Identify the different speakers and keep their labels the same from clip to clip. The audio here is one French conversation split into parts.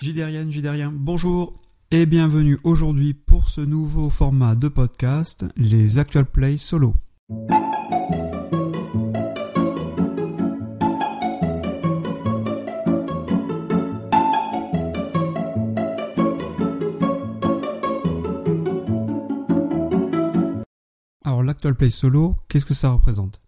Speaker 1: Jidérien, Jidérien, bonjour et bienvenue aujourd'hui pour ce nouveau format de podcast, les Actual Play Solo. Alors l'Actual Play Solo, qu'est-ce que ça représente?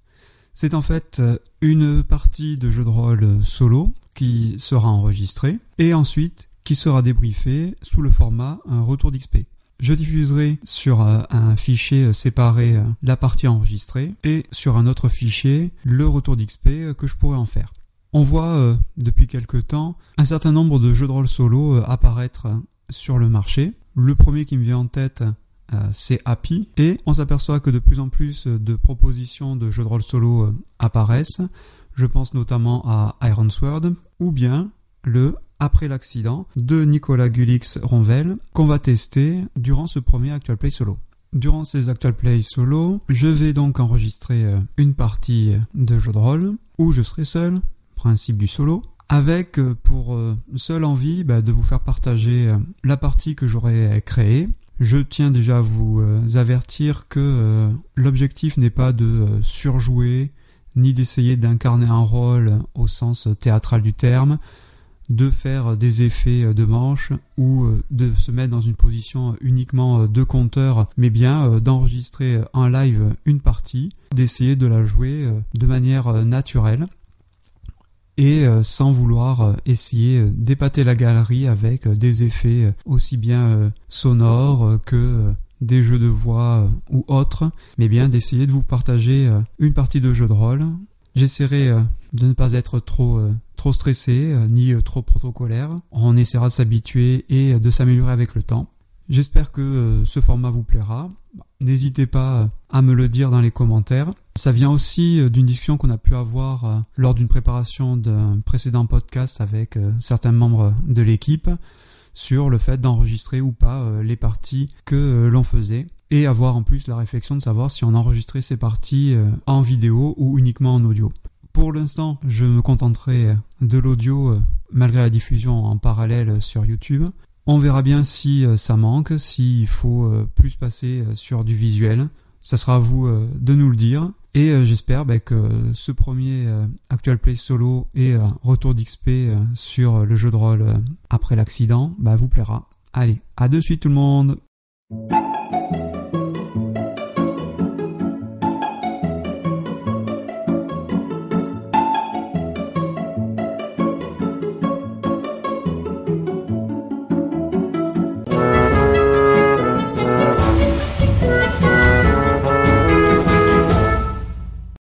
Speaker 1: C'est en fait euh, une partie de jeu de rôle solo qui sera enregistrée et ensuite qui sera débriefée sous le format un retour d'XP. Je diffuserai sur euh, un fichier euh, séparé la partie enregistrée et sur un autre fichier le retour d'XP que je pourrai en faire. On voit depuis quelque temps un certain nombre de jeux de rôle solo apparaître sur le marché. Le premier qui me vient en tête, euh, c'est Happy. Et on s'aperçoit que de plus en plus de propositions de jeux de rôle solo euh, apparaissent. Je pense notamment à Iron Sword ou bien le Après l'accident de Nicolas Gulix Ronvel qu'on va tester durant ce premier Actual Play solo. Durant ces Actual Play solo, je vais donc enregistrer euh, une partie de jeu de rôle où je serai seul, principe du solo, avec pour seule envie bah, de vous faire partager la partie que j'aurais créée je tiens déjà à vous euh, avertir que euh, l'objectif n'est pas de euh, surjouer, ni d'essayer d'incarner un rôle au sens théâtral du terme, de faire des effets de manche ou de se mettre dans une position uniquement de compteur, mais bien d'enregistrer en live une partie, d'essayer de la jouer de manière naturelle et euh, sans vouloir euh, essayer euh, d'épater la galerie avec des effets aussi bien sonores que des jeux de voix ou autres, mais bien d'essayer de vous partager une partie de jeu de rôle. J'essaierai de ne pas être trop trop stressé ni trop protocolaire. On essaiera de s'habituer et de s'améliorer avec le temps. J'espère que ce format vous plaira. N'hésitez pas à me le dire dans les commentaires. Ça vient aussi euh, d'une discussion qu'on a pu avoir euh, lors d'une préparation d'un précédent podcast avec euh, certains membres de l'équipe sur le fait d'enregistrer ou pas les parties que l'on faisait et avoir en plus la réflexion de savoir si on enregistrait ces parties en vidéo ou uniquement en audio. Pour l'instant, je me contenterai de l'audio malgré la diffusion en parallèle sur YouTube. On verra bien si ça manque, s'il faut plus passer sur du visuel. Ça sera à vous de nous le dire. Et euh, j'espère bah, que ce premier euh, Actual Play solo et euh, retour d'XP sur le jeu de rôle après l'accident bah, vous plaira. Allez, à de suite tout le monde